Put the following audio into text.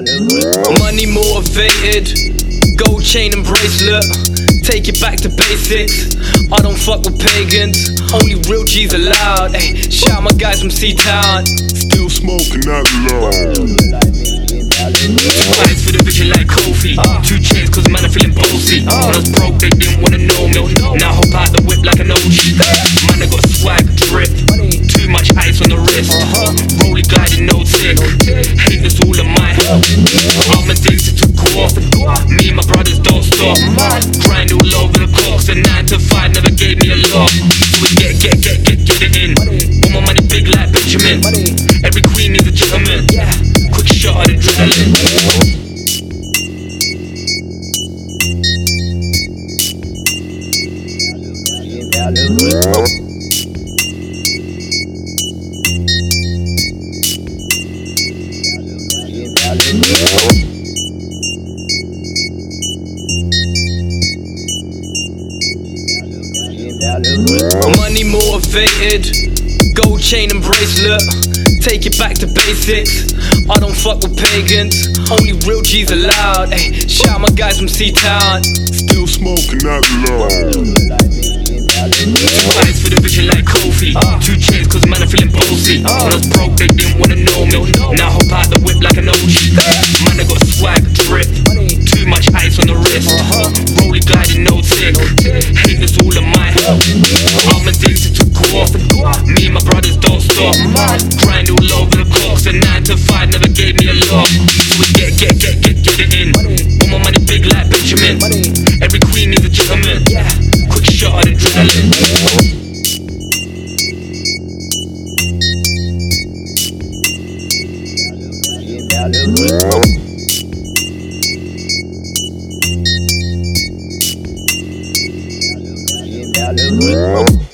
Money motivated, gold chain and bracelet. Take it back to basics. I don't fuck with pagans, only real G's allowed. Ay, shout my guys from C Town. Still smoking that loud. Eyes for the vision like Kofi. Two chains, cause man, I'm feeling bossy. When I was broke, they didn't wanna know me. Now hop out the whip like an OG. Get, get, get, get, it in. Want my money big like Benjamin. Every queen needs a gentleman. Yeah, Quick shot of adrenaline. Money motivated, gold chain and bracelet. Take it back to basics. I don't fuck with pagans, only real G's allowed. Ay, shout my guys from C Town. Still smoking that loud. Eyes for the vision like Kofi. Two chains, cause man, I'm feeling bossy. When I was broke, they didn't wanna know me. Now hop out the I'm addicted to off. Me and my brothers don't stop. Grind all over the clocks. A 9 to 5 never gave me a lot. So we get, get, get, get, get it in. Want my money big like Benjamin. Every queen needs a gentleman. Quick shot of adrenaline. Música